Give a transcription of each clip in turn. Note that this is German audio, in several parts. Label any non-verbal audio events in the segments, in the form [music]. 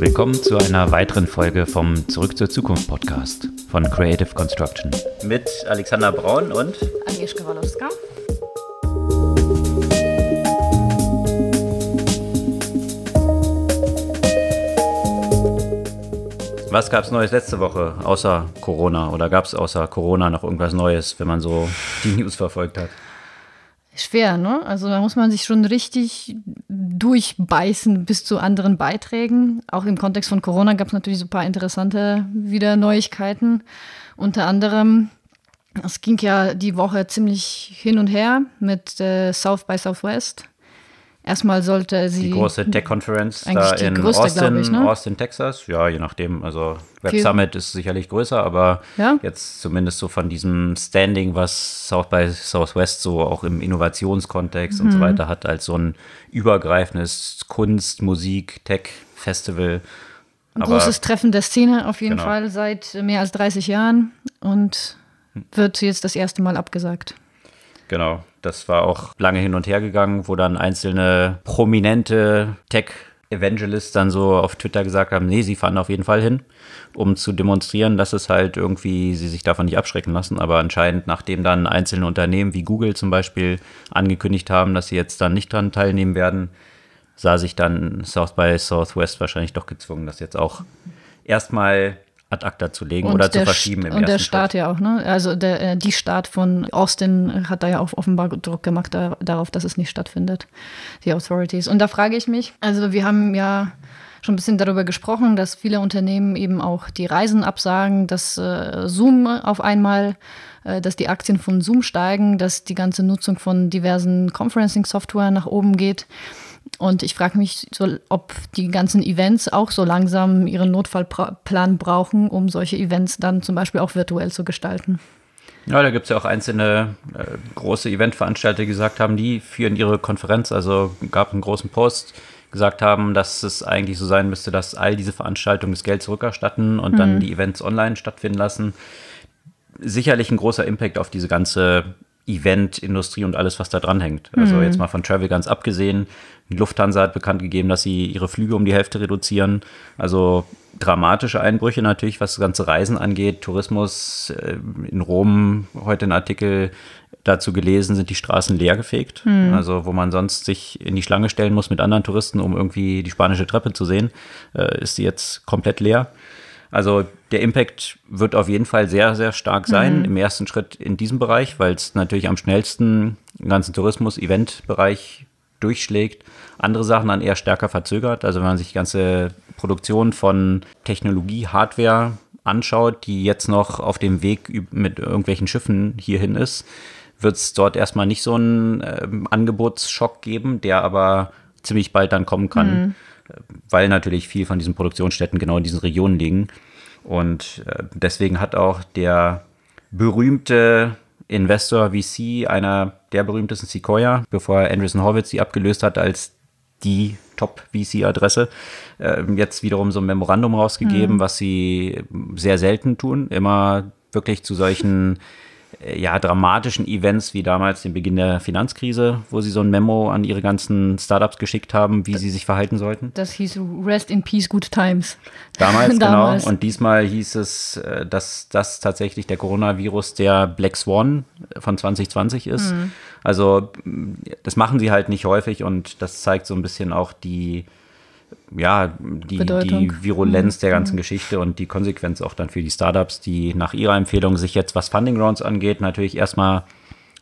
Willkommen zu einer weiteren Folge vom Zurück zur Zukunft Podcast von Creative Construction. Mit Alexander Braun und Agnieszka Walowska. Was gab es Neues letzte Woche außer Corona? Oder gab es außer Corona noch irgendwas Neues, wenn man so die News verfolgt hat? Schwer, ne? Also da muss man sich schon richtig durchbeißen bis zu anderen Beiträgen. Auch im Kontext von Corona gab es natürlich so ein paar interessante wieder Neuigkeiten. Unter anderem, es ging ja die Woche ziemlich hin und her mit äh, South by Southwest. Erstmal sollte sie. Die große Tech-Conference da in größte, Austin, ich, ne? Austin, Texas. Ja, je nachdem. Also Web Viel- Summit ist sicherlich größer, aber Ja? jetzt zumindest so von diesem Standing, was South by Southwest so auch im Innovationskontext Mhm. und so weiter hat, als so ein übergreifendes Kunst, Musik, Tech-Festival. Ein großes Treffen der Szene auf jeden Genau. Fall seit mehr als 30 Jahren und wird jetzt das erste Mal abgesagt. Genau, das war auch lange hin und her gegangen, wo dann einzelne prominente Tech-Evangelists dann so auf Twitter gesagt haben, nee, sie fahren auf jeden Fall hin, um zu demonstrieren, dass es halt irgendwie sie sich davon nicht abschrecken lassen. Aber anscheinend, nachdem dann einzelne Unternehmen wie Google zum Beispiel angekündigt haben, dass sie jetzt dann nicht dran teilnehmen werden, sah sich dann South by Southwest wahrscheinlich doch gezwungen, das jetzt auch erstmal ad acta zu legen oder zu verschieben im und der Staat ja auch, ne? Also der, äh, die Staat von Austin hat da ja auch offenbar Druck gemacht da, darauf, dass es nicht stattfindet, die Authorities. Und da frage ich mich, also wir haben ja schon ein bisschen darüber gesprochen, dass viele Unternehmen eben auch die Reisen absagen, dass äh, Zoom auf einmal, äh, dass die Aktien von Zoom steigen, dass die ganze Nutzung von diversen Conferencing-Software nach oben geht. Und ich frage mich, so, ob die ganzen Events auch so langsam ihren Notfallplan brauchen, um solche Events dann zum Beispiel auch virtuell zu gestalten. Ja, da gibt es ja auch einzelne äh, große Eventveranstalter, die gesagt haben, die führen ihre Konferenz, also gab einen großen Post, gesagt haben, dass es eigentlich so sein müsste, dass all diese Veranstaltungen das Geld zurückerstatten und dann die Events online stattfinden lassen. Sicherlich ein großer Impact auf diese ganze Eventindustrie und alles, was da dran hängt. Also jetzt mal von Travel ganz abgesehen. Die Lufthansa hat bekannt gegeben, dass sie ihre Flüge um die Hälfte reduzieren. Also dramatische Einbrüche natürlich, was das ganze Reisen angeht. Tourismus äh, in Rom, heute ein Artikel dazu gelesen, sind die Straßen leergefegt. Also wo man sonst sich in die Schlange stellen muss mit anderen Touristen, um irgendwie die spanische Treppe zu sehen, äh, ist sie jetzt komplett leer. Also der Impact wird auf jeden Fall sehr, sehr stark sein im ersten Schritt in diesem Bereich, weil es natürlich am schnellsten im ganzen Tourismus-Event-Bereich durchschlägt. Andere Sachen dann eher stärker verzögert. Also wenn man sich die ganze Produktion von Technologie, Hardware anschaut, die jetzt noch auf dem Weg mit irgendwelchen Schiffen hierhin ist, wird es dort erstmal nicht so einen ähm, Angebotsschock geben, der aber ziemlich bald dann kommen kann, äh, weil natürlich viel von diesen Produktionsstätten genau in diesen Regionen liegen. Und äh, deswegen hat auch der berühmte Investor VC, einer der berühmtesten Sequoia, bevor Andreessen Horowitz sie abgelöst hat als die Top-VC-Adresse, äh, jetzt wiederum so ein Memorandum rausgegeben, was sie sehr selten tun, immer wirklich zu solchen ja, dramatischen Events wie damals den Beginn der Finanzkrise, wo sie so ein Memo an ihre ganzen Startups geschickt haben, wie sie sich verhalten sollten. Das hieß Rest in Peace, Good Times. Damals, [laughs] Damals. genau. Und diesmal hieß es, äh, dass das tatsächlich der Coronavirus der Black Swan von 2020 ist. Mhm. Also das machen sie halt nicht häufig und das zeigt so ein bisschen auch die, ja, die, Bedeutung. die Virulenz der ganzen Geschichte und die Konsequenz auch dann für die Startups, die nach ihrer Empfehlung sich jetzt, was Funding Rounds angeht, natürlich erstmal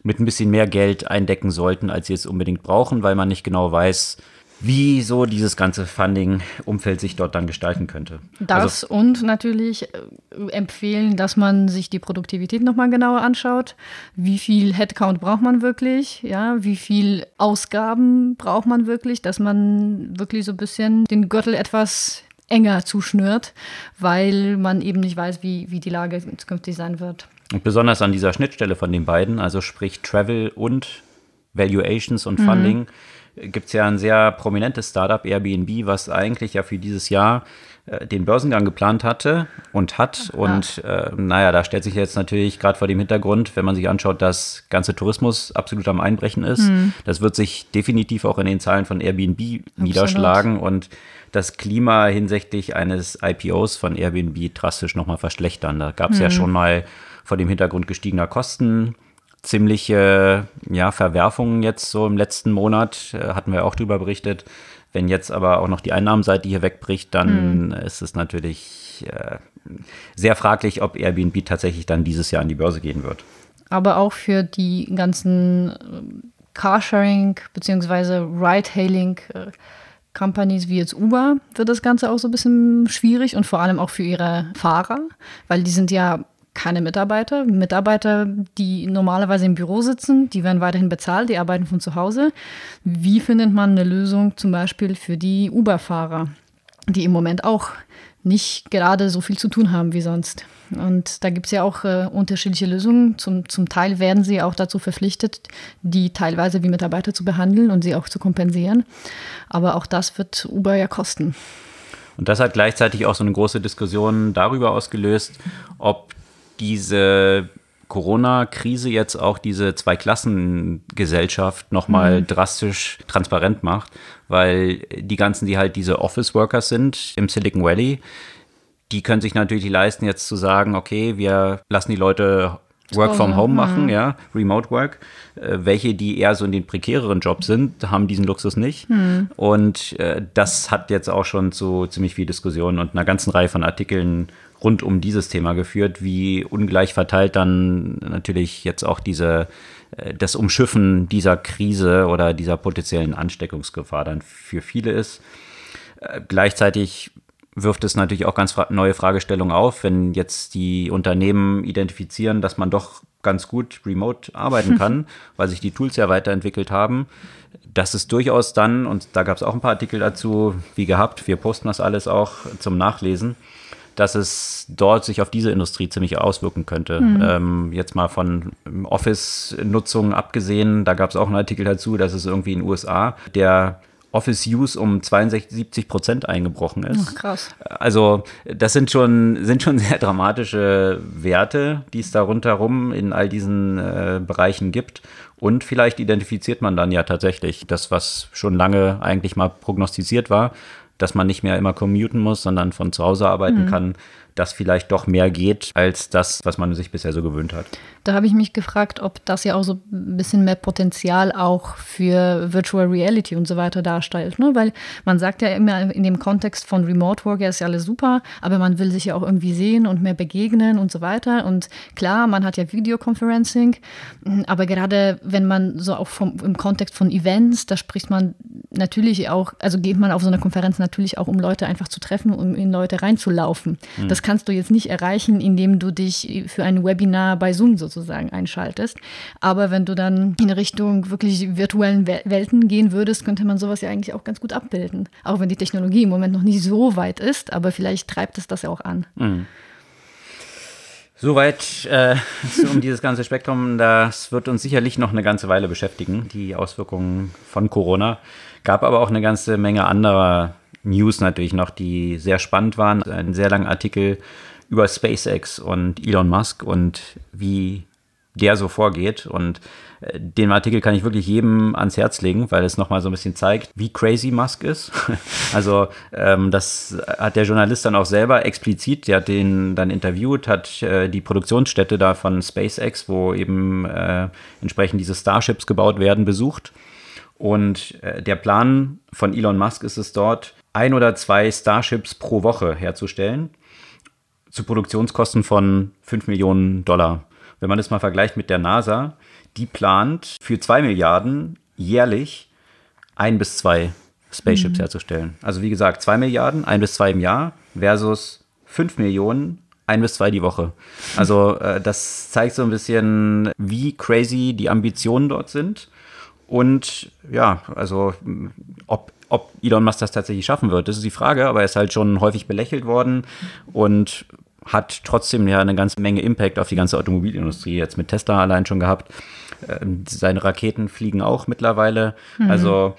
mit ein bisschen mehr Geld eindecken sollten, als sie es unbedingt brauchen, weil man nicht genau weiß, wie so dieses ganze Funding-Umfeld sich dort dann gestalten könnte. Das Also, und natürlich äh, empfehlen, dass man sich die Produktivität nochmal genauer anschaut. Wie viel Headcount braucht man wirklich? Ja, wie viel Ausgaben braucht man wirklich, dass man wirklich so ein bisschen den Gürtel etwas enger zuschnürt, weil man eben nicht weiß, wie, wie die Lage zukünftig sein wird. und besonders an dieser Schnittstelle von den beiden, also sprich Travel und Valuations und Funding, gibt es ja ein sehr prominentes Startup, Airbnb, was eigentlich ja für dieses Jahr äh, den Börsengang geplant hatte und hat. Ja. Und äh, naja, da stellt sich jetzt natürlich gerade vor dem Hintergrund, wenn man sich anschaut, dass ganze Tourismus absolut am Einbrechen ist. Mhm. Das wird sich definitiv auch in den Zahlen von Airbnb absolut. niederschlagen und das Klima hinsichtlich eines IPOs von Airbnb drastisch nochmal verschlechtern. Da gab es mhm. ja schon mal vor dem Hintergrund gestiegener Kosten ziemliche ja, Verwerfungen jetzt so im letzten Monat, äh, hatten wir auch darüber berichtet. Wenn jetzt aber auch noch die Einnahmenseite hier wegbricht, dann mhm. ist es natürlich äh, sehr fraglich, ob Airbnb tatsächlich dann dieses Jahr an die Börse gehen wird. Aber auch für die ganzen äh, Carsharing bzw. Ride-Hailing äh, Companies wie jetzt Uber wird das Ganze auch so ein bisschen schwierig und vor allem auch für ihre Fahrer, weil die sind ja keine Mitarbeiter. Mitarbeiter, die normalerweise im Büro sitzen, die werden weiterhin bezahlt, die arbeiten von zu Hause. Wie findet man eine Lösung zum Beispiel für die Uber-Fahrer, die im Moment auch nicht gerade so viel zu tun haben wie sonst? Und da gibt es ja auch äh, unterschiedliche Lösungen. Zum, zum Teil werden sie auch dazu verpflichtet, die teilweise wie Mitarbeiter zu behandeln und sie auch zu kompensieren. Aber auch das wird Uber ja kosten. Und das hat gleichzeitig auch so eine große Diskussion darüber ausgelöst, ob diese Corona-Krise jetzt auch diese Zweiklassengesellschaft nochmal mhm. drastisch transparent macht, weil die ganzen, die halt diese Office-Workers sind im Silicon Valley, die können sich natürlich leisten, jetzt zu sagen, okay, wir lassen die Leute Work from Home machen, mhm. ja, Remote Work. Äh, welche, die eher so in den prekäreren Jobs sind, haben diesen Luxus nicht. Mhm. Und äh, das hat jetzt auch schon zu ziemlich viel Diskussionen und einer ganzen Reihe von Artikeln rund um dieses Thema geführt, wie ungleich verteilt dann natürlich jetzt auch diese, äh, das Umschiffen dieser Krise oder dieser potenziellen Ansteckungsgefahr dann für viele ist. Äh, gleichzeitig wirft es natürlich auch ganz neue Fragestellungen auf, wenn jetzt die Unternehmen identifizieren, dass man doch ganz gut remote arbeiten [laughs] kann, weil sich die Tools ja weiterentwickelt haben. Das ist durchaus dann, und da gab es auch ein paar Artikel dazu, wie gehabt, wir posten das alles auch zum Nachlesen, dass es dort sich auf diese Industrie ziemlich auswirken könnte. Mhm. Ähm, jetzt mal von Office-Nutzung abgesehen, da gab es auch einen Artikel dazu, dass es irgendwie in den USA der Office Use um 72 Prozent eingebrochen ist. Ach, krass. Also das sind schon, sind schon [laughs] sehr dramatische Werte, die es da rundherum in all diesen äh, Bereichen gibt. Und vielleicht identifiziert man dann ja tatsächlich das, was schon lange eigentlich mal prognostiziert war, dass man nicht mehr immer commuten muss, sondern von zu Hause arbeiten mhm. kann, dass vielleicht doch mehr geht als das, was man sich bisher so gewöhnt hat. Da habe ich mich gefragt, ob das ja auch so ein bisschen mehr Potenzial auch für Virtual Reality und so weiter darstellt. Ne? Weil man sagt ja immer in dem Kontext von Remote Work, ja, ist ja alles super, aber man will sich ja auch irgendwie sehen und mehr begegnen und so weiter. Und klar, man hat ja Videoconferencing, aber gerade wenn man so auch vom, im Kontext von Events, da spricht man natürlich auch, also geht man auf so eine Konferenz natürlich auch, um Leute einfach zu treffen, um in Leute reinzulaufen. Mhm. Das kannst du jetzt nicht erreichen, indem du dich für ein Webinar bei Zoom sozusagen einschaltest. Aber wenn du dann in Richtung wirklich virtuellen Welten gehen würdest, könnte man sowas ja eigentlich auch ganz gut abbilden. Auch wenn die Technologie im Moment noch nicht so weit ist, aber vielleicht treibt es das ja auch an. Mhm. Soweit äh, [laughs] um dieses ganze Spektrum. Das wird uns sicherlich noch eine ganze Weile beschäftigen, die Auswirkungen von Corona. Gab aber auch eine ganze Menge anderer News natürlich noch, die sehr spannend waren. Ein sehr langer Artikel über SpaceX und Elon Musk und wie der so vorgeht. Und äh, den Artikel kann ich wirklich jedem ans Herz legen, weil es nochmal so ein bisschen zeigt, wie crazy Musk ist. [laughs] also ähm, das hat der Journalist dann auch selber explizit, der hat den dann interviewt, hat äh, die Produktionsstätte da von SpaceX, wo eben äh, entsprechend diese Starships gebaut werden, besucht. Und äh, der Plan von Elon Musk ist es dort, ein oder zwei Starships pro Woche herzustellen zu Produktionskosten von 5 Millionen Dollar. Wenn man das mal vergleicht mit der NASA, die plant für 2 Milliarden jährlich ein bis zwei Spaceships mhm. herzustellen. Also wie gesagt, 2 Milliarden, ein bis zwei im Jahr versus 5 Millionen, ein bis zwei die Woche. Also äh, das zeigt so ein bisschen, wie crazy die Ambitionen dort sind. Und ja, also ob, ob Elon Musk das tatsächlich schaffen wird, das ist die Frage, aber er ist halt schon häufig belächelt worden. Und hat trotzdem ja eine ganze Menge Impact auf die ganze Automobilindustrie jetzt mit Tesla allein schon gehabt. Ähm, seine Raketen fliegen auch mittlerweile. Mhm. Also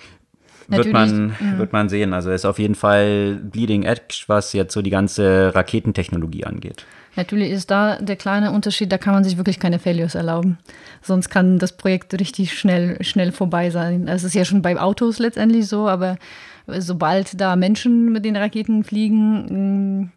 wird man, mhm. wird man sehen. Also er ist auf jeden Fall Bleeding Edge, was jetzt so die ganze Raketentechnologie angeht. Natürlich ist da der kleine Unterschied, da kann man sich wirklich keine Failures erlauben. Sonst kann das Projekt richtig schnell, schnell vorbei sein. Das ist ja schon bei Autos letztendlich so, aber sobald da Menschen mit den Raketen fliegen, mm,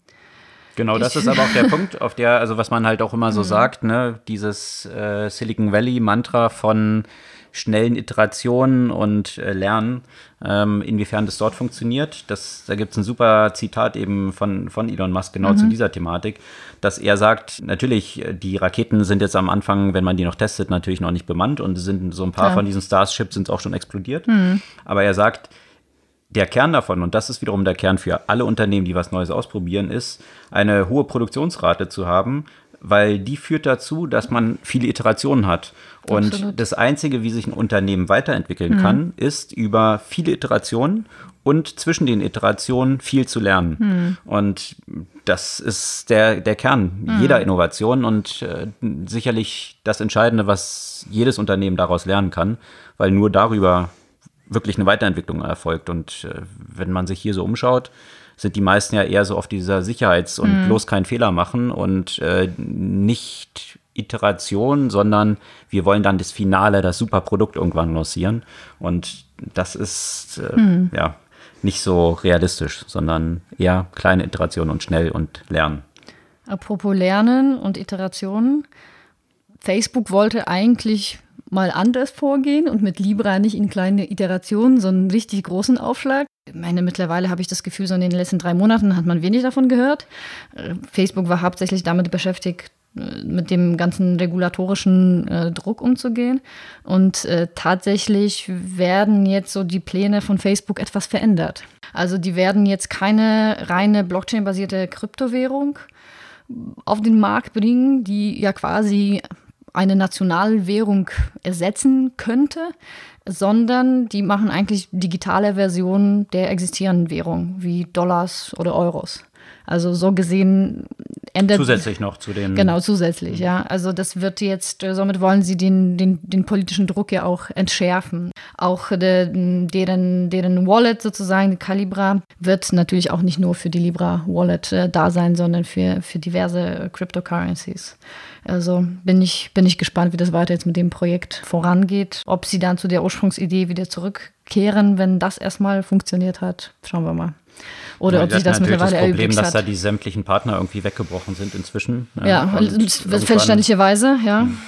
Genau, das ist aber auch der [laughs] Punkt, auf der, also was man halt auch immer so mhm. sagt, ne, dieses äh, Silicon Valley Mantra von schnellen Iterationen und äh, Lernen, ähm, inwiefern das dort funktioniert. Das, da gibt es ein super Zitat eben von, von Elon Musk genau mhm. zu dieser Thematik, dass er sagt, natürlich, die Raketen sind jetzt am Anfang, wenn man die noch testet, natürlich noch nicht bemannt und sind so ein paar ja. von diesen Starships sind auch schon explodiert. Mhm. Aber er sagt, der Kern davon, und das ist wiederum der Kern für alle Unternehmen, die was Neues ausprobieren, ist, eine hohe Produktionsrate zu haben, weil die führt dazu, dass man viele Iterationen hat. Und Absolut. das Einzige, wie sich ein Unternehmen weiterentwickeln mhm. kann, ist über viele Iterationen und zwischen den Iterationen viel zu lernen. Mhm. Und das ist der, der Kern mhm. jeder Innovation und äh, sicherlich das Entscheidende, was jedes Unternehmen daraus lernen kann, weil nur darüber wirklich eine Weiterentwicklung erfolgt. Und äh, wenn man sich hier so umschaut, sind die meisten ja eher so auf dieser Sicherheits- und mhm. bloß keinen Fehler machen und äh, nicht Iteration, sondern wir wollen dann das Finale, das super Produkt irgendwann lancieren. Und das ist äh, mhm. ja nicht so realistisch, sondern eher kleine Iterationen und schnell und lernen. Apropos Lernen und Iterationen. Facebook wollte eigentlich mal anders vorgehen und mit Libra nicht in kleine Iterationen, sondern einen richtig großen Aufschlag. Meine, mittlerweile habe ich das Gefühl, so in den letzten drei Monaten hat man wenig davon gehört. Äh, Facebook war hauptsächlich damit beschäftigt, äh, mit dem ganzen regulatorischen äh, Druck umzugehen. Und äh, tatsächlich werden jetzt so die Pläne von Facebook etwas verändert. Also die werden jetzt keine reine Blockchain-basierte Kryptowährung auf den Markt bringen, die ja quasi eine Nationalwährung ersetzen könnte, sondern die machen eigentlich digitale Versionen der existierenden Währung, wie Dollars oder Euros. Also so gesehen ändert. Zusätzlich noch zu den. Genau, zusätzlich, ja. Also das wird jetzt, äh, somit wollen sie den, den, den politischen Druck ja auch entschärfen. Auch de, deren, deren Wallet sozusagen, Calibra, wird natürlich auch nicht nur für die Libra Wallet äh, da sein, sondern für, für diverse Cryptocurrencies. Also bin ich, bin ich gespannt, wie das weiter jetzt mit dem Projekt vorangeht. Ob sie dann zu der Ursprungsidee wieder zurückkehren, wenn das erstmal funktioniert hat, schauen wir mal. Oder ja, ob sich das mittlerweile das Problem, dass da die sämtlichen Partner irgendwie weggebrochen sind inzwischen. Ja, verständlicherweise, ja. Hm.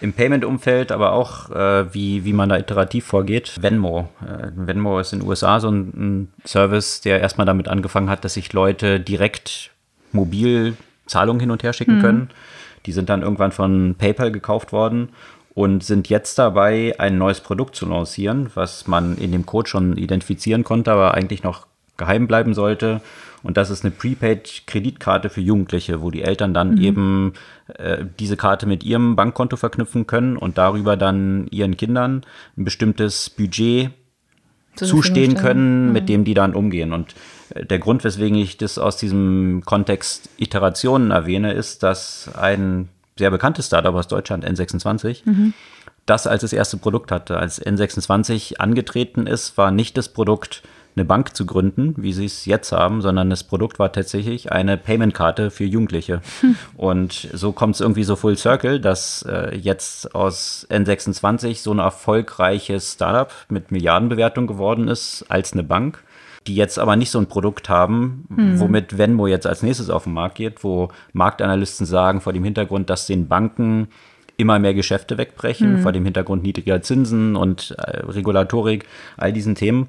Im Payment-Umfeld, aber auch, äh, wie, wie man da iterativ vorgeht. Venmo. Äh, Venmo ist in den USA so ein, ein Service, der erstmal damit angefangen hat, dass sich Leute direkt mobil Zahlungen hin und her schicken mhm. können. Die sind dann irgendwann von PayPal gekauft worden und sind jetzt dabei, ein neues Produkt zu lancieren, was man in dem Code schon identifizieren konnte, aber eigentlich noch geheim bleiben sollte. Und das ist eine Prepaid-Kreditkarte für Jugendliche, wo die Eltern dann mhm. eben äh, diese Karte mit ihrem Bankkonto verknüpfen können und darüber dann ihren Kindern ein bestimmtes Budget zustehen können, mhm. mit dem die dann umgehen. Und der Grund, weswegen ich das aus diesem Kontext Iterationen erwähne, ist, dass ein sehr bekanntes Startup aus Deutschland, N26, mhm. das als das erste Produkt hatte. Als N26 angetreten ist, war nicht das Produkt, eine Bank zu gründen, wie sie es jetzt haben, sondern das Produkt war tatsächlich eine Payment-Karte für Jugendliche. Hm. Und so kommt es irgendwie so full circle, dass äh, jetzt aus N26 so ein erfolgreiches Startup mit Milliardenbewertung geworden ist als eine Bank die jetzt aber nicht so ein Produkt haben, mhm. womit Venmo jetzt als nächstes auf den Markt geht, wo Marktanalysten sagen, vor dem Hintergrund, dass den Banken immer mehr Geschäfte wegbrechen, mhm. vor dem Hintergrund niedriger Zinsen und äh, Regulatorik, all diesen Themen,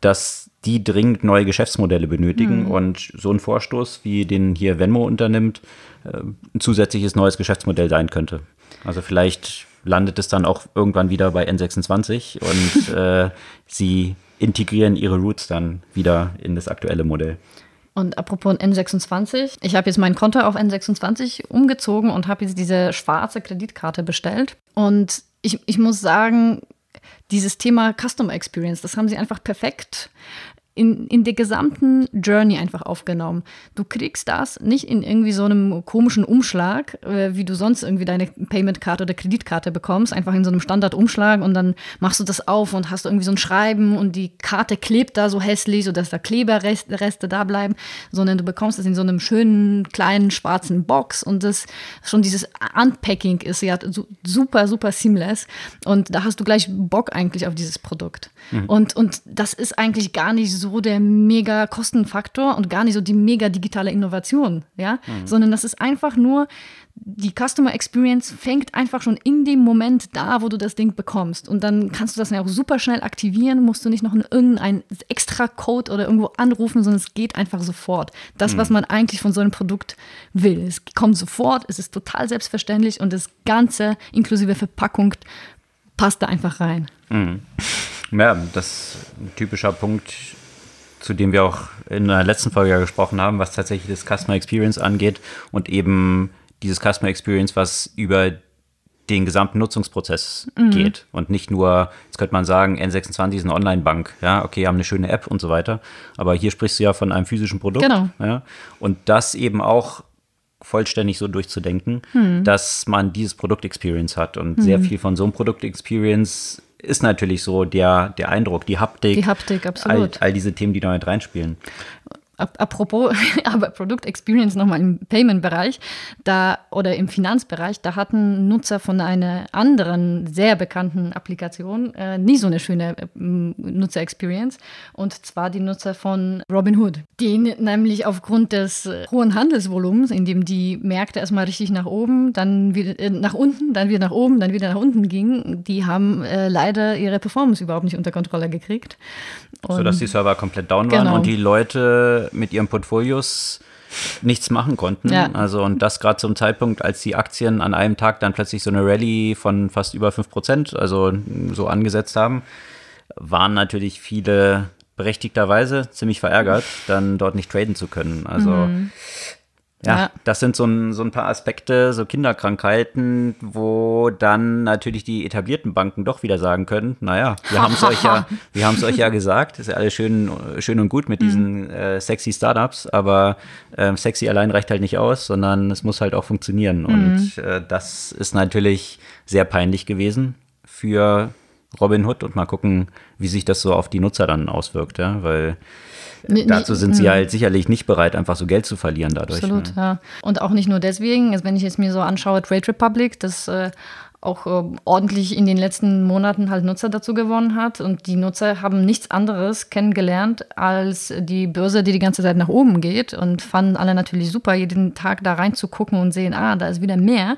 dass die dringend neue Geschäftsmodelle benötigen mhm. und so ein Vorstoß, wie den hier Venmo unternimmt, äh, ein zusätzliches neues Geschäftsmodell sein könnte. Also vielleicht landet es dann auch irgendwann wieder bei N26 und [laughs] äh, sie integrieren ihre Roots dann wieder in das aktuelle Modell. Und apropos N26, ich habe jetzt mein Konto auf N26 umgezogen und habe jetzt diese schwarze Kreditkarte bestellt. Und ich, ich muss sagen, dieses Thema Customer Experience, das haben sie einfach perfekt in, in der gesamten Journey einfach aufgenommen. Du kriegst das nicht in irgendwie so einem komischen Umschlag, äh, wie du sonst irgendwie deine Payment-Karte oder Kreditkarte bekommst, einfach in so einem Standardumschlag und dann machst du das auf und hast irgendwie so ein Schreiben und die Karte klebt da so hässlich, sodass da Kleberreste da bleiben, sondern du bekommst es in so einem schönen, kleinen, schwarzen Box und das schon dieses Unpacking ist ja super, super seamless und da hast du gleich Bock eigentlich auf dieses Produkt. Mhm. Und, und das ist eigentlich gar nicht so so der mega Kostenfaktor und gar nicht so die mega digitale Innovation, ja, mhm. sondern das ist einfach nur die Customer Experience fängt einfach schon in dem Moment da, wo du das Ding bekommst. Und dann kannst du das ja auch super schnell aktivieren, musst du nicht noch irgendeinen extra Code oder irgendwo anrufen, sondern es geht einfach sofort. Das, mhm. was man eigentlich von so einem Produkt will. Es kommt sofort, es ist total selbstverständlich und das Ganze inklusive Verpackung passt da einfach rein. Mhm. Ja, das ist ein typischer Punkt, zu dem wir auch in der letzten Folge ja gesprochen haben, was tatsächlich das Customer Experience angeht und eben dieses Customer Experience, was über den gesamten Nutzungsprozess mhm. geht und nicht nur, jetzt könnte man sagen, N26 ist eine Online-Bank, ja, okay, haben eine schöne App und so weiter, aber hier sprichst du ja von einem physischen Produkt, genau. ja, und das eben auch vollständig so durchzudenken, mhm. dass man dieses Produkt-Experience hat und mhm. sehr viel von so einem Produkt-Experience ist natürlich so der, der Eindruck, die Haptik. Die Haptik, absolut. All, all diese Themen, die da mit reinspielen. Apropos, [laughs] aber Product Experience nochmal im Payment-Bereich da oder im Finanzbereich, da hatten Nutzer von einer anderen sehr bekannten Applikation äh, nie so eine schöne äh, Nutzer-Experience und zwar die Nutzer von Robinhood, die nämlich aufgrund des äh, hohen Handelsvolumens, in dem die Märkte erstmal richtig nach oben, dann wieder äh, nach unten, dann wieder nach oben, dann wieder nach unten gingen, die haben äh, leider ihre Performance überhaupt nicht unter Kontrolle gekriegt. Und Sodass die Server komplett down waren genau. und die Leute mit ihren Portfolios nichts machen konnten. Ja. Also und das gerade zum Zeitpunkt, als die Aktien an einem Tag dann plötzlich so eine Rallye von fast über 5 Prozent, also so angesetzt haben, waren natürlich viele berechtigterweise ziemlich verärgert, dann dort nicht traden zu können. Also mhm. Ja, ja, das sind so ein, so ein paar Aspekte, so Kinderkrankheiten, wo dann natürlich die etablierten Banken doch wieder sagen können, naja, wir haben es euch ja, [laughs] wir haben es euch ja gesagt, ist ja alles schön, schön und gut mit mhm. diesen äh, sexy Startups, aber äh, sexy allein reicht halt nicht aus, sondern es muss halt auch funktionieren. Mhm. Und äh, das ist natürlich sehr peinlich gewesen für Robinhood und mal gucken, wie sich das so auf die Nutzer dann auswirkt, ja, weil Nee, Dazu sind sie hm. halt sicherlich nicht bereit, einfach so Geld zu verlieren dadurch. Absolut, ne? ja. Und auch nicht nur deswegen, also wenn ich jetzt mir so anschaue, Trade Republic, das äh, auch äh, ordentlich in den letzten Monaten halt Nutzer dazu gewonnen hat. Und die Nutzer haben nichts anderes kennengelernt als die Börse, die die ganze Zeit nach oben geht und fanden alle natürlich super, jeden Tag da reinzugucken und sehen, ah, da ist wieder mehr.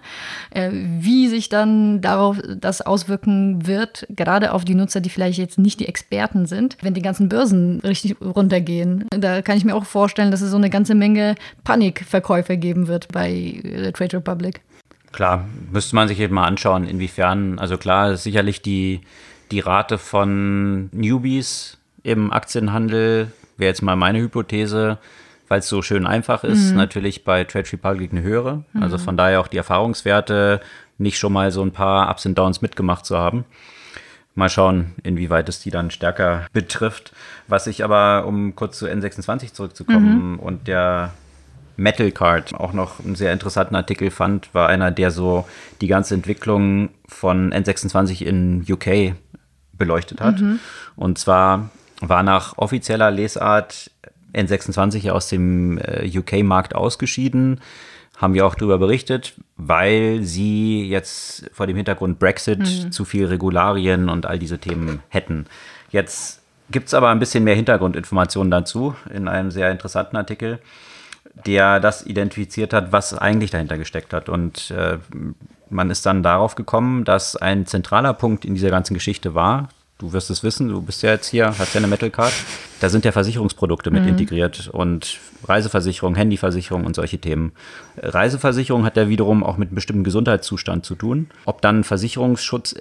Äh, wie sich dann darauf das auswirken wird, gerade auf die Nutzer, die vielleicht jetzt nicht die Experten sind, wenn die ganzen Börsen richtig runtergehen. Da kann ich mir auch vorstellen, dass es so eine ganze Menge Panikverkäufe geben wird bei äh, Trade Republic. Klar, müsste man sich eben mal anschauen, inwiefern, also klar, sicherlich die, die Rate von Newbies im Aktienhandel, wäre jetzt mal meine Hypothese, weil es so schön einfach ist, mhm. natürlich bei Trade Republic eine höhere. Mhm. Also von daher auch die Erfahrungswerte, nicht schon mal so ein paar Ups und Downs mitgemacht zu haben. Mal schauen, inwieweit es die dann stärker betrifft. Was ich aber, um kurz zu N26 zurückzukommen mhm. und der Metal Card auch noch einen sehr interessanten Artikel fand, war einer, der so die ganze Entwicklung von N26 in UK beleuchtet hat. Mhm. Und zwar war nach offizieller Lesart N26 aus dem äh, UK-Markt ausgeschieden. Haben wir auch darüber berichtet, weil sie jetzt vor dem Hintergrund Brexit mhm. zu viel Regularien und all diese Themen hätten. Jetzt gibt es aber ein bisschen mehr Hintergrundinformationen dazu in einem sehr interessanten Artikel der das identifiziert hat, was eigentlich dahinter gesteckt hat. Und äh, man ist dann darauf gekommen, dass ein zentraler Punkt in dieser ganzen Geschichte war, du wirst es wissen, du bist ja jetzt hier, hast ja eine Metal Card, da sind ja Versicherungsprodukte mit mhm. integriert und Reiseversicherung, Handyversicherung und solche Themen. Reiseversicherung hat ja wiederum auch mit einem bestimmten Gesundheitszustand zu tun. Ob dann Versicherungsschutz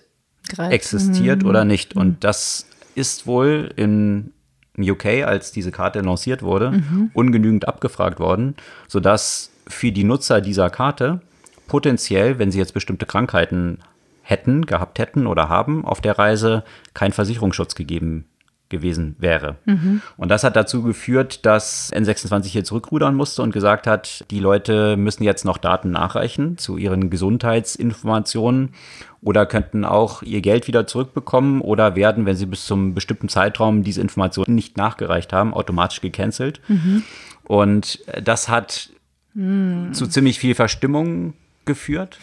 Greift. existiert mhm. oder nicht. Und mhm. das ist wohl in UK, als diese Karte lanciert wurde, mhm. ungenügend abgefragt worden, sodass für die Nutzer dieser Karte potenziell, wenn sie jetzt bestimmte Krankheiten hätten, gehabt hätten oder haben, auf der Reise kein Versicherungsschutz gegeben gewesen wäre. Mhm. Und das hat dazu geführt, dass N26 hier zurückrudern musste und gesagt hat, die Leute müssen jetzt noch Daten nachreichen zu ihren Gesundheitsinformationen oder könnten auch ihr Geld wieder zurückbekommen oder werden, wenn sie bis zum bestimmten Zeitraum diese Informationen nicht nachgereicht haben, automatisch gecancelt. Mhm. Und das hat mhm. zu ziemlich viel Verstimmung geführt.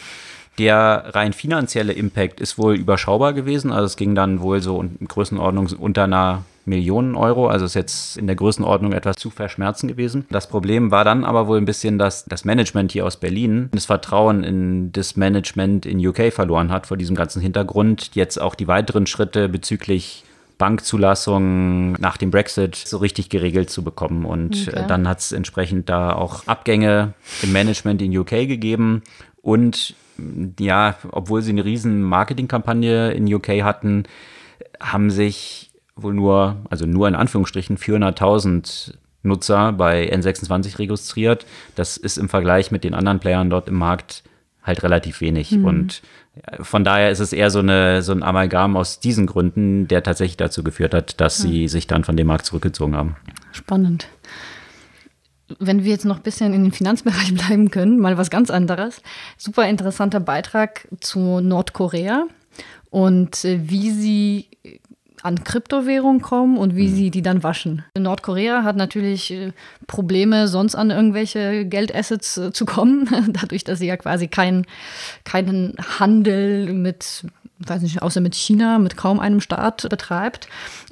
Der rein finanzielle Impact ist wohl überschaubar gewesen. Also es ging dann wohl so in Größenordnung unter einer Millionen Euro. Also ist jetzt in der Größenordnung etwas zu verschmerzen gewesen. Das Problem war dann aber wohl ein bisschen, dass das Management hier aus Berlin das Vertrauen in das Management in UK verloren hat vor diesem ganzen Hintergrund. Jetzt auch die weiteren Schritte bezüglich Bankzulassung nach dem Brexit so richtig geregelt zu bekommen. Und okay. dann hat es entsprechend da auch Abgänge im Management in UK gegeben. Und ja, obwohl sie eine riesen Marketingkampagne in UK hatten, haben sich wohl nur, also nur in Anführungsstrichen 400.000 Nutzer bei N26 registriert. Das ist im Vergleich mit den anderen Playern dort im Markt halt relativ wenig. Mhm. Und von daher ist es eher so, eine, so ein Amalgam aus diesen Gründen, der tatsächlich dazu geführt hat, dass mhm. sie sich dann von dem Markt zurückgezogen haben. Spannend wenn wir jetzt noch ein bisschen in den Finanzbereich [laughs] bleiben können, mal was ganz anderes. Super interessanter Beitrag zu Nordkorea und äh, wie sie an Kryptowährungen kommen und wie mhm. sie die dann waschen. Nordkorea hat natürlich äh, Probleme, sonst an irgendwelche Geldassets äh, zu kommen, [laughs] dadurch, dass sie ja quasi keinen keinen Handel mit weiß nicht, außer mit China, mit kaum einem Staat betreibt.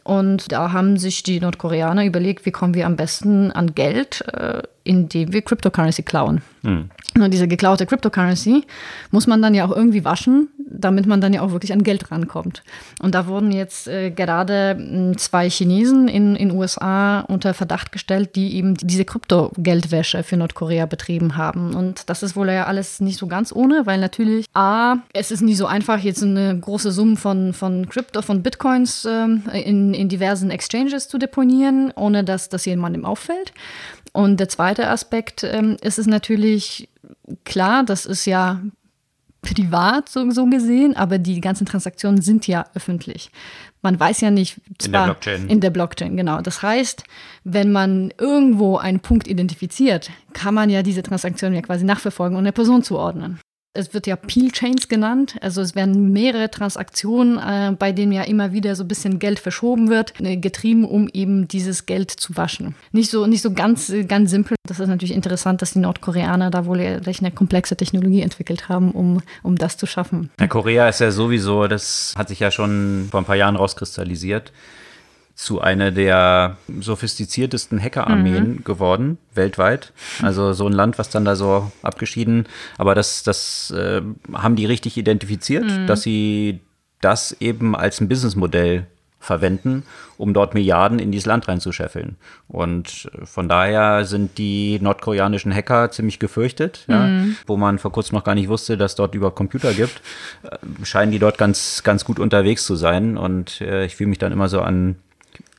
Und da haben sich die Nordkoreaner überlegt, wie kommen wir am besten an Geld, äh, indem wir Cryptocurrency klauen. Hm. Und diese geklaute Cryptocurrency muss man dann ja auch irgendwie waschen, damit man dann ja auch wirklich an Geld rankommt. Und da wurden jetzt äh, gerade hm, zwei Chinesen in den USA unter Verdacht gestellt, die eben diese Kryptogeldwäsche für Nordkorea betrieben haben. Und das ist wohl ja alles nicht so ganz ohne, weil natürlich A, es ist nicht so einfach, jetzt eine große Summe von, von Krypto, von Bitcoins ähm, in, in diversen Exchanges zu deponieren, ohne dass das jemandem auffällt. Und der zweite Aspekt ähm, ist es natürlich klar, das ist ja privat so, so gesehen, aber die ganzen Transaktionen sind ja öffentlich. Man weiß ja nicht, in der Blockchain. In der Blockchain, genau. Das heißt, wenn man irgendwo einen Punkt identifiziert, kann man ja diese Transaktion ja quasi nachverfolgen und der Person zuordnen es wird ja Peel Chains genannt. Also es werden mehrere Transaktionen, äh, bei denen ja immer wieder so ein bisschen Geld verschoben wird, äh, getrieben, um eben dieses Geld zu waschen. Nicht so, nicht so ganz, ganz simpel. Das ist natürlich interessant, dass die Nordkoreaner da wohl recht eine komplexe Technologie entwickelt haben, um, um das zu schaffen. Ja, Korea ist ja sowieso, das hat sich ja schon vor ein paar Jahren rauskristallisiert zu einer der sophistiziertesten Hackerarmeen mhm. geworden, weltweit. Also so ein Land, was dann da so abgeschieden, aber das, das äh, haben die richtig identifiziert, mhm. dass sie das eben als ein Businessmodell verwenden, um dort Milliarden in dieses Land reinzuscheffeln. Und äh, von daher sind die nordkoreanischen Hacker ziemlich gefürchtet, mhm. ja, wo man vor kurzem noch gar nicht wusste, dass dort über Computer gibt, äh, scheinen die dort ganz, ganz gut unterwegs zu sein. Und äh, ich fühle mich dann immer so an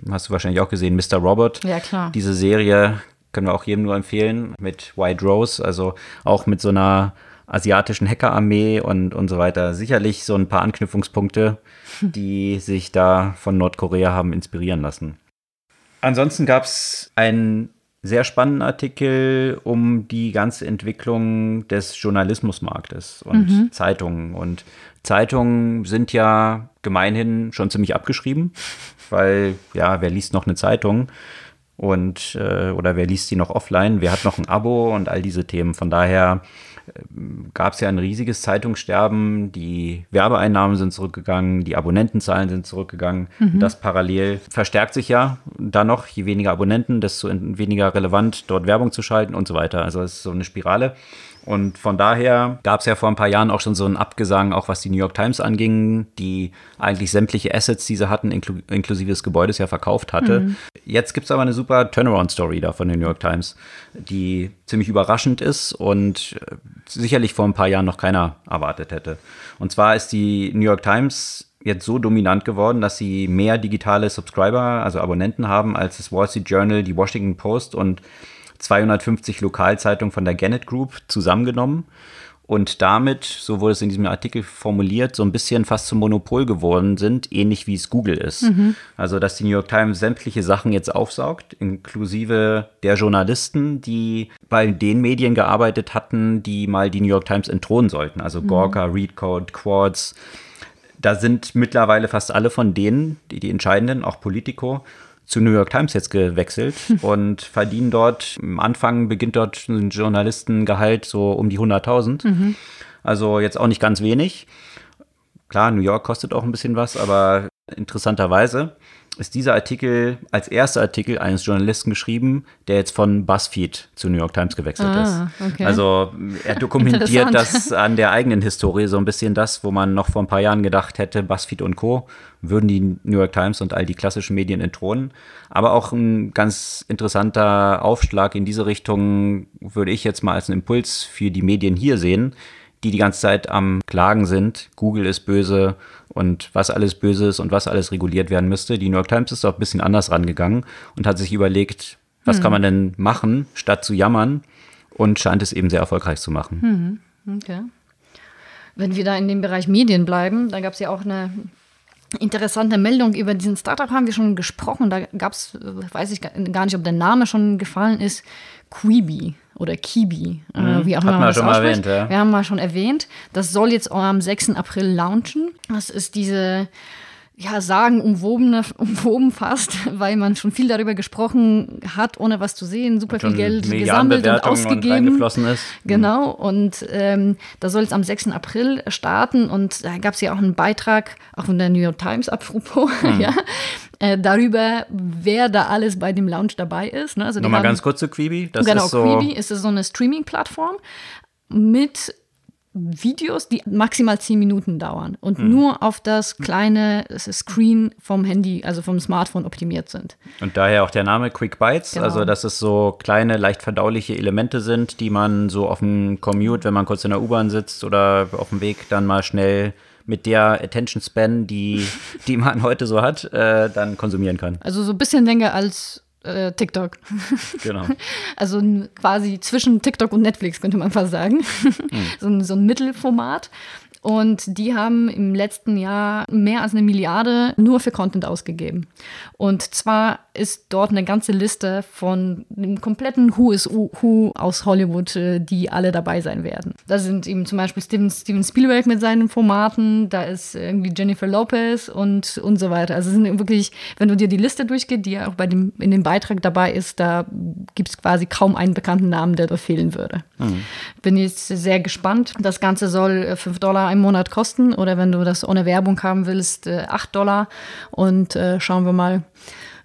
hast du wahrscheinlich auch gesehen, Mr. Robert. Ja, klar. Diese Serie können wir auch jedem nur empfehlen, mit White Rose, also auch mit so einer asiatischen Hackerarmee und, und so weiter. Sicherlich so ein paar Anknüpfungspunkte, [laughs] die sich da von Nordkorea haben inspirieren lassen. Ansonsten gab es einen sehr spannenden Artikel um die ganze Entwicklung des Journalismusmarktes und mhm. Zeitungen. Und Zeitungen sind ja gemeinhin schon ziemlich abgeschrieben weil ja, wer liest noch eine Zeitung? Und äh, oder wer liest die noch offline? Wer hat noch ein Abo und all diese Themen? Von daher äh, gab es ja ein riesiges Zeitungssterben. Die Werbeeinnahmen sind zurückgegangen, die Abonnentenzahlen sind zurückgegangen. Mhm. Das parallel verstärkt sich ja dann noch. Je weniger Abonnenten, desto weniger relevant, dort Werbung zu schalten und so weiter. Also es ist so eine Spirale. Und von daher gab es ja vor ein paar Jahren auch schon so einen Abgesang, auch was die New York Times anging, die eigentlich sämtliche Assets, die sie hatten, inklu inklusive des Gebäudes ja verkauft hatte. Mhm. Jetzt gibt es aber eine super Turnaround-Story da von der New York Times, die ziemlich überraschend ist und äh, sicherlich vor ein paar Jahren noch keiner erwartet hätte. Und zwar ist die New York Times jetzt so dominant geworden, dass sie mehr digitale Subscriber, also Abonnenten haben, als das Wall Street Journal, die Washington Post und 250 Lokalzeitungen von der Gannett Group zusammengenommen. und damit, so wurde es in diesem Artikel formuliert, so ein bisschen fast zum Monopol geworden sind, ähnlich wie es Google ist. Mhm. Also, dass die New York Times sämtliche Sachen jetzt aufsaugt, inklusive der Journalisten, die bei den Medien gearbeitet hatten, die mal die New York Times entthronen sollten. Also mhm. Gorka, Readcode, Quartz. Da sind mittlerweile fast alle von denen, die, die entscheidenden, auch Politico, zu New York Times jetzt gewechselt [laughs] und verdienen dort, am Anfang beginnt dort ein Journalistengehalt so um die 100.000. Mhm. Also jetzt auch nicht ganz wenig. Klar, New York kostet auch ein bisschen was, aber interessanterweise ist dieser Artikel als erster Artikel eines Journalisten geschrieben, der jetzt von BuzzFeed zu New York Times gewechselt ah, ist. Okay. Also er dokumentiert das an der eigenen Historie so ein bisschen das, wo man noch vor ein paar Jahren gedacht hätte, BuzzFeed und Co. würden die New York Times und all die klassischen Medien entthronen. Aber auch ein ganz interessanter Aufschlag in diese Richtung würde ich jetzt mal als einen Impuls für die Medien hier sehen, die die ganze Zeit am Klagen sind. Google ist böse und was alles böse ist und was alles reguliert werden müsste. Die New York Times ist auch ein bisschen anders rangegangen und hat sich überlegt, was hm. kann man denn machen, statt zu jammern und scheint es eben sehr erfolgreich zu machen. Hm. Okay. Wenn wir da in dem Bereich Medien bleiben, da gab es ja auch eine interessante Meldung über diesen Startup, haben wir schon gesprochen. Da gab es, weiß ich gar nicht, ob der Name schon gefallen ist, Quibi oder Kibi, äh, mhm. wie auch immer man das schon. Mal erwähnt, ja. Wir haben mal schon erwähnt. Das soll jetzt am 6. April launchen. Das ist diese ja, sagen umwobene, [laughs] umwoben fast, weil man schon viel darüber gesprochen hat, ohne was zu sehen, super viel Geld gesammelt und ausgegeben. Und ist. Genau, und ähm, da soll es am 6. April starten und da gab es ja auch einen Beitrag, auch von der New York Times apropos, [laughs] hm. ja, äh, darüber, wer da alles bei dem Launch dabei ist. Ne? Also Nochmal ganz kurz zu Quibi. Das genau, ist so Quibi ist so eine Streaming-Plattform mit Videos, die maximal zehn Minuten dauern und mhm. nur auf das kleine Screen vom Handy, also vom Smartphone optimiert sind. Und daher auch der Name Quick Bites, genau. also dass es so kleine, leicht verdauliche Elemente sind, die man so auf dem Commute, wenn man kurz in der U-Bahn sitzt oder auf dem Weg dann mal schnell mit der Attention Span, die, die man [laughs] heute so hat, äh, dann konsumieren kann. Also so ein bisschen länger als äh, TikTok. [laughs] Genau. Also quasi zwischen TikTok und Netflix, könnte man fast sagen. Mhm. [laughs] so, ein, so ein Mittelformat. Und die haben im letzten Jahr mehr als eine Milliarde nur für Content ausgegeben. Und zwar ist dort eine ganze Liste von dem kompletten Who is Who aus Hollywood, äh, die alle dabei sein werden. Da sind eben zum Beispiel Steven, Steven Spielberg mit seinen Formaten, da ist irgendwie Jennifer Lopez und, und so weiter. Also sind wirklich, wenn du dir die Liste durchgehst, die ja auch bei dem, in dem Beitrag dabei ist, da gibt es quasi kaum einen bekannten Namen, der da fehlen würde. Mhm. Bin jetzt sehr gespannt. Das Ganze soll 5 äh, Dollar im Monat kosten oder wenn du das ohne Werbung haben willst, 8 äh, Dollar. Und äh, schauen wir mal,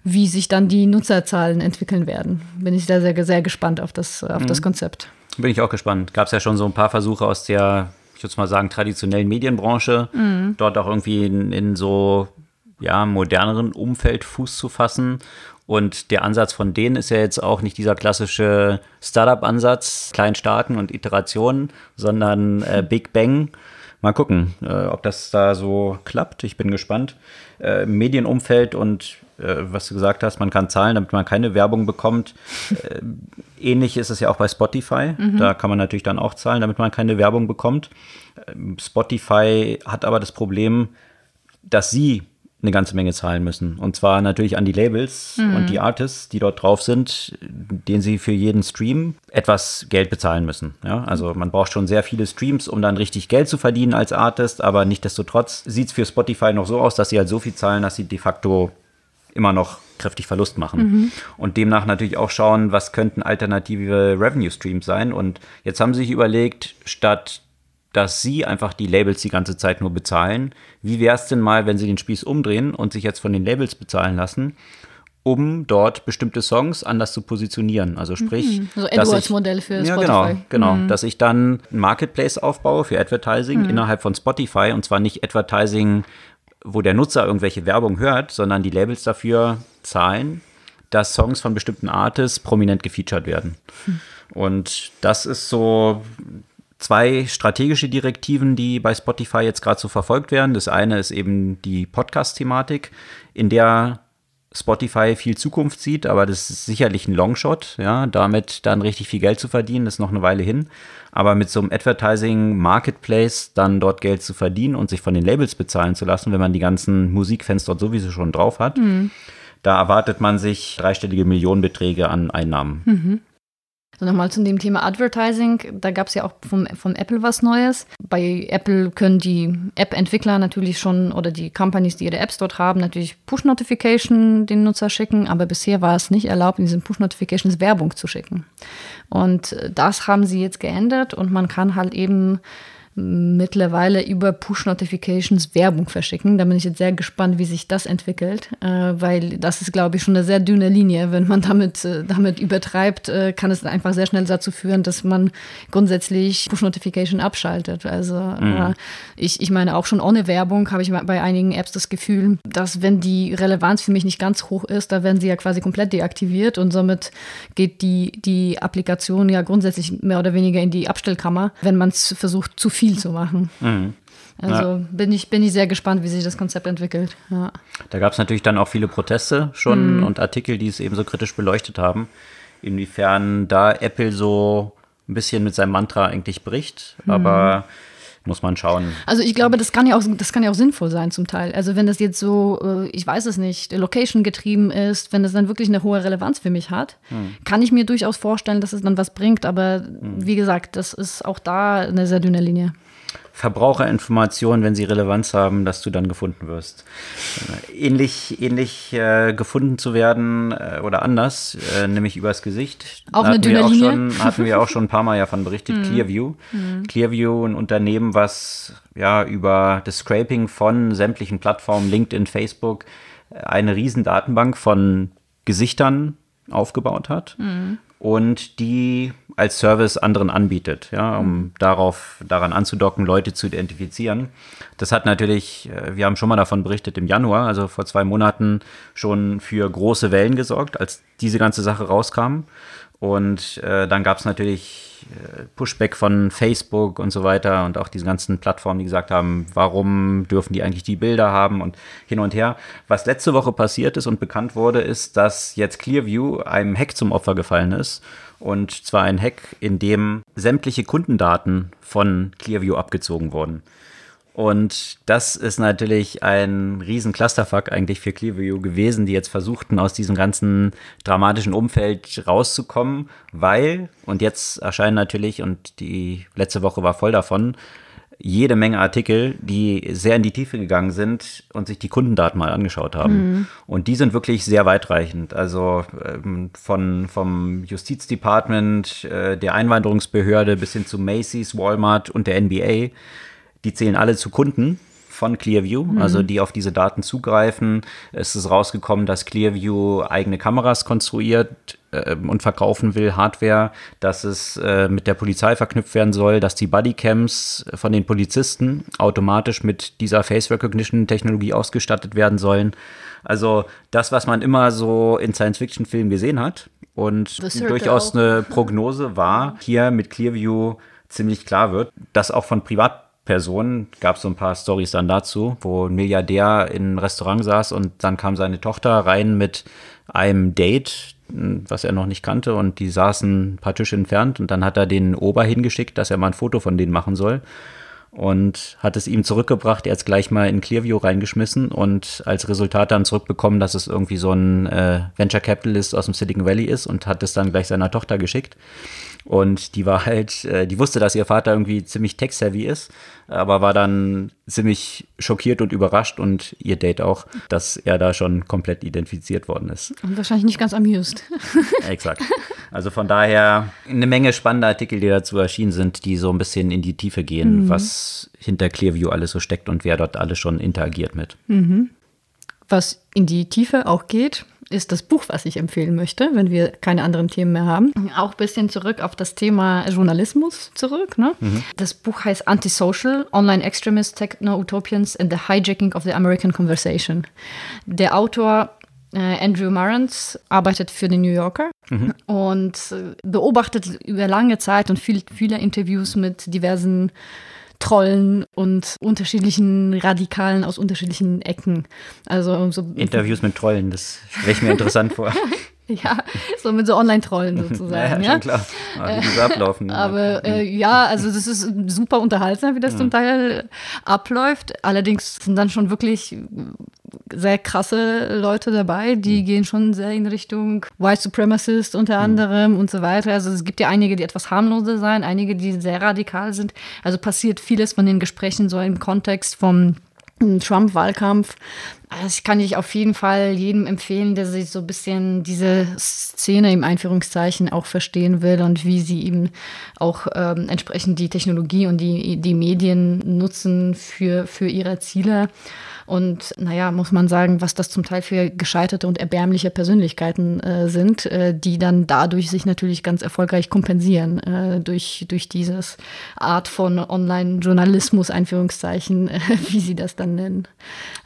wie sich dann die Nutzerzahlen entwickeln werden. Bin ich sehr, sehr, sehr gespannt auf das, auf mhm. das Konzept. Bin ich auch gespannt. Gab es ja schon so ein paar Versuche aus der, ich würde mal sagen, traditionellen Medienbranche, mhm. dort auch irgendwie in, in so ja, moderneren Umfeld Fuß zu fassen. Und der Ansatz von denen ist ja jetzt auch nicht dieser klassische Startup-Ansatz, klein starten und Iterationen, sondern äh, Big Bang mal gucken, äh, ob das da so klappt. Ich bin gespannt. Äh, Medienumfeld und äh, was du gesagt hast, man kann zahlen, damit man keine Werbung bekommt. Äh, ähnlich ist es ja auch bei Spotify. Mhm. Da kann man natürlich dann auch zahlen, damit man keine Werbung bekommt. Ähm, Spotify hat aber das Problem, dass sie eine ganze Menge zahlen müssen. Und zwar natürlich an die Labels mhm. und die Artists, die dort drauf sind, denen sie für jeden Stream etwas Geld bezahlen müssen. Ja, also man braucht schon sehr viele Streams, um dann richtig Geld zu verdienen als Artist, aber nichtdestotrotz sieht es für Spotify noch so aus, dass sie halt so viel zahlen, dass sie de facto immer noch kräftig Verlust machen. Mhm. Und demnach natürlich auch schauen, was könnten alternative Revenue Streams sein. Und jetzt haben sie sich überlegt, statt dass sie einfach die Labels die ganze Zeit nur bezahlen. Wie wäre es denn mal, wenn sie den Spieß umdrehen und sich jetzt von den Labels bezahlen lassen, um dort bestimmte Songs anders zu positionieren? Also sprich, mhm. so Edwards Modell für ja, Spotify. Genau, genau, mhm. dass ich dann ein Marketplace aufbaue für Advertising mhm. innerhalb von Spotify und zwar nicht Advertising, wo der Nutzer irgendwelche Werbung hört, sondern die Labels dafür zahlen, dass Songs von bestimmten Artists prominent gefeatured werden. Hm. Und das ist so zwei strategische Direktiven, die bei Spotify jetzt gerade so verfolgt werden. Das eine ist eben die Podcast-Thematik, in der Spotify viel Zukunft sieht, aber das ist sicherlich ein Longshot, ja, damit dann richtig viel Geld zu verdienen, ist noch eine Weile hin. Aber mit so einem Advertising Marketplace dann dort Geld zu verdienen und sich von den Labels bezahlen zu lassen, wenn man die ganzen Musikfans dort sowieso schon drauf hat, mhm. da erwartet man sich dreistellige Millionenbeträge an Einnahmen. Mhm. So nochmal zu dem Thema Advertising. Da gab es ja auch vom, vom Apple was Neues. Bei Apple können die App-Entwickler natürlich schon oder die Companies, die ihre Apps dort haben, natürlich Push-Notification den Nutzer schicken. Aber bisher war es nicht erlaubt, in diesen Push-Notifications Werbung zu schicken. Und das haben sie jetzt geändert und man kann halt eben mittlerweile über Push-Notifications Werbung verschicken. Da bin ich jetzt sehr gespannt, wie sich das entwickelt, äh, weil das ist, glaube ich, schon eine sehr dünne Linie. Wenn man damit, äh, damit übertreibt, äh, kann es einfach sehr schnell dazu führen, dass man grundsätzlich Push-Notification abschaltet. Also mhm. Äh, ich, ich meine, auch schon ohne Werbung habe ich bei einigen Apps das Gefühl, dass wenn die Relevanz für mich nicht ganz hoch ist, da werden sie ja quasi komplett deaktiviert und somit geht die, die Applikation ja grundsätzlich mehr oder weniger in die Abstellkammer, wenn man es versucht zu viel viel zu machen. Mhm. Also ja. bin, ich, bin ich sehr gespannt, wie sich das Konzept entwickelt. Ja. Da gab es natürlich dann auch viele Proteste schon mhm. und Artikel, die es eben so kritisch beleuchtet haben, inwiefern da Apple so ein bisschen mit seinem Mantra eigentlich bricht. Mhm. Aber muss man schauen. Also ich glaube, das kann ja auch, das kann ja auch sinnvoll sein zum Teil. Also wenn das jetzt so, äh, ich weiß es nicht, Location getrieben ist, wenn das dann wirklich eine hohe Relevanz für mich hat, hm. kann ich mir durchaus vorstellen, dass es dann was bringt. Aber hm. wie gesagt, das ist auch da eine sehr dünne Linie. Verbraucherinformationen, wenn sie Relevanz haben, dass du dann gefunden wirst. Ähnlich, ähnlich äh, gefunden zu werden äh, oder anders, äh, nämlich übers Gesicht. Auch eine dünne Linie. Schon, hatten wir auch schon ein paar Mal davon berichtet. [laughs] Mhm. Clearview. Mhm. Clearview, ein Unternehmen, was ja über das Scraping von sämtlichen Plattformen, LinkedIn, Facebook, eine riesen Datenbank von Gesichtern aufgebaut hat. Mhm und die als Service anderen anbietet, ja, um mhm. darauf, daran anzudocken, Leute zu identifizieren. Das hat natürlich, äh, wir haben schon mal davon berichtet im Januar, also vor zwei Monaten, schon für große Wellen gesorgt, als diese ganze Sache rauskam. Und äh, dann gab es natürlich äh, Pushback von Facebook und so weiter und auch diese ganzen Plattformen, die gesagt haben, warum dürfen die eigentlich die Bilder haben und hin und her. Was letzte Woche passiert ist und bekannt wurde, ist, dass jetzt Clearview einem Hack zum Opfer gefallen ist. Und zwar ein Hack, in dem sämtliche Kundendaten von Clearview abgezogen wurden. Und das ist natürlich ein riesen Clusterfuck eigentlich für Clearview gewesen, die jetzt versuchten, aus diesem ganzen dramatischen Umfeld rauszukommen, weil, und jetzt erscheinen natürlich, und die letzte Woche war voll davon, jede Menge Artikel, die sehr in die Tiefe gegangen sind und sich die Kundendaten mal angeschaut haben. Mhm. Und die sind wirklich sehr weitreichend. Also ähm, von, vom Justizdepartement, äh, der Einwanderungsbehörde bis hin zu Macy's, Walmart und der NBA die zählen alle zu Kunden von Clearview, mhm. also die auf diese Daten zugreifen. Es ist rausgekommen, dass Clearview eigene Kameras konstruiert äh, und verkaufen will, Hardware, dass es äh, mit der Polizei verknüpft werden soll, dass die Bodycams von den Polizisten automatisch mit dieser Face Recognition Technologie ausgestattet werden sollen. Also das, was man immer so in Science-Fiction-Filmen gesehen hat und durchaus eine Prognose war, hier mit Clearview ziemlich klar wird, dass auch von Privat Personen. Gab es so ein paar Stories dann dazu, wo ein Milliardär in einem Restaurant saß und dann kam seine Tochter rein mit einem Date, was er noch nicht kannte und die saßen ein paar Tische entfernt und dann hat er den Ober hingeschickt, dass er mal ein Foto von denen machen soll und hat es ihm zurückgebracht, er hat es gleich mal in Clearview reingeschmissen und als Resultat dann zurückbekommen, dass es irgendwie so ein äh, Venture Capitalist aus dem Silicon Valley ist und hat es dann gleich seiner Tochter geschickt. Und die war halt, äh, die wusste, dass ihr Vater irgendwie ziemlich tech-savvy ist, aber war dann ziemlich schockiert und überrascht und ihr Date auch, dass er da schon komplett identifiziert worden ist. Und wahrscheinlich nicht ganz amused. [laughs] Exakt. Also von daher eine Menge spannender Artikel, die dazu erschienen sind, die so ein bisschen in die Tiefe gehen, mhm. was hinter Clearview alles so steckt und wer dort alles schon interagiert mit. Mhm. Was in die Tiefe auch geht, ist das Buch, was ich empfehlen möchte, wenn wir keine anderen Themen mehr haben. Auch ein bisschen zurück auf das Thema Journalismus zurück. Ne? Mhm. Das Buch heißt Antisocial, Online Extremists, Techno-Utopians and the Hijacking of the American Conversation. Der Autor äh, Andrew Marantz arbeitet für den New Yorker mhm. und äh, beobachtet über lange Zeit und viel, viele Interviews mit diversen Trollen und unterschiedlichen Radikalen aus unterschiedlichen Ecken. Also so Interviews mit Trollen, das stelle ich mir interessant vor. [laughs] [laughs] Ja, so mit so Online-Trollen [laughs] sozusagen. ja, ja, schon klar. Aber wie das ablaufen. [laughs] Aber äh, ja, also das ist super unterhaltsam, wie das zum Teil abläuft. Allerdings sind dann schon wirklich sehr krasse Leute dabei, die mhm. gehen schon sehr in Richtung White Supremacist unter anderem mhm. und so weiter. Also es gibt ja einige, die etwas harmloser sein, einige, die sehr radikal sind. Also passiert vieles von den Gesprächen so im Kontext vom Trump-Wahlkampf. Also ich kann ich auf jeden Fall jedem empfehlen, der sich so ein bisschen diese Szene im Einführungszeichen auch verstehen will und wie sie eben auch ähm, entsprechend die Technologie und die, die Medien nutzen für, für ihre Ziele. Und naja, muss man sagen, was das zum Teil für gescheiterte und erbärmliche Persönlichkeiten äh, sind, äh, die dann dadurch sich natürlich ganz erfolgreich kompensieren äh, durch, durch dieses Art von Online-Journalismus, Einführungszeichen, [laughs] wie sie das dann nennen.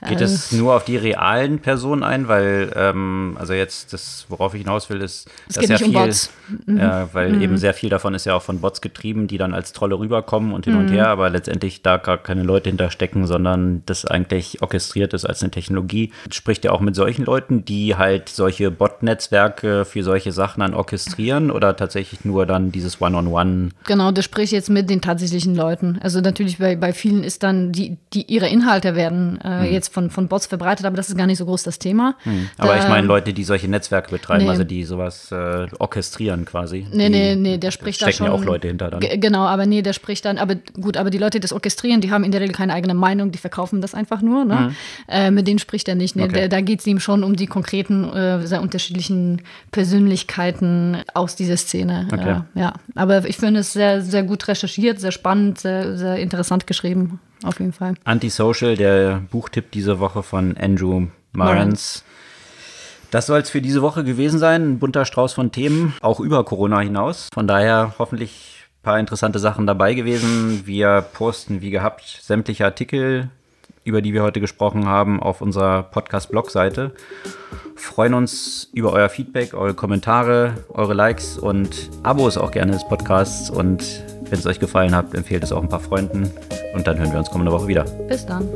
Geht es nur auf die realen Personen ein? Weil, ähm, also jetzt, das, worauf ich hinaus will, ist, es dass ja viel, um Bots. Mhm. Ja, weil mhm. eben sehr viel davon ist ja auch von Bots getrieben, die dann als Trolle rüberkommen und hin mhm. und her, aber letztendlich da gar keine Leute hinterstecken, sondern das eigentlich orchestriert ist als eine Technologie. Spricht ja auch mit solchen Leuten, die halt solche Bot-Netzwerke für solche Sachen dann orchestrieren oder tatsächlich nur dann dieses One-on-One? -on -One? Genau, das spricht jetzt mit den tatsächlichen Leuten. Also natürlich bei, bei vielen ist dann, die, die ihre Inhalte werden äh, hm. jetzt von, von Bots verbreitet, aber das ist gar nicht so groß das Thema. Hm. Aber da, ich meine Leute, die solche Netzwerke betreiben, nee. also die sowas äh, orchestrieren quasi. Nee, nee, nee, der spricht da schon. ja auch Leute hinter dann. Genau, aber nee, der spricht dann, aber gut, aber die Leute, die das orchestrieren, die haben in der Regel keine eigene Meinung, die verkaufen das einfach nur. Ne? Mhm. Äh, mit denen spricht er nicht. Ne? Okay. Der, da geht es ihm schon um die konkreten, äh, sehr unterschiedlichen Persönlichkeiten aus dieser Szene. Okay. Äh, ja, aber ich finde es sehr, sehr gut recherchiert, sehr spannend, sehr, sehr interessant geschrieben, auf jeden Fall. Antisocial, der Buchtipp diese Woche von Andrew Marans. Das soll es für diese Woche gewesen sein. Ein bunter Strauß von Themen, auch über Corona hinaus. Von daher hoffentlich ein paar interessante Sachen dabei gewesen. Wir posten wie gehabt sämtliche Artikel über die wir heute gesprochen haben, auf unserer Podcast-Blog-Seite. Freuen uns über euer Feedback, eure Kommentare, eure Likes und Abos auch gerne des Podcasts. Und wenn es euch gefallen hat, empfehlt es auch ein paar Freunden. Und dann hören wir uns kommende Woche wieder. Bis dann.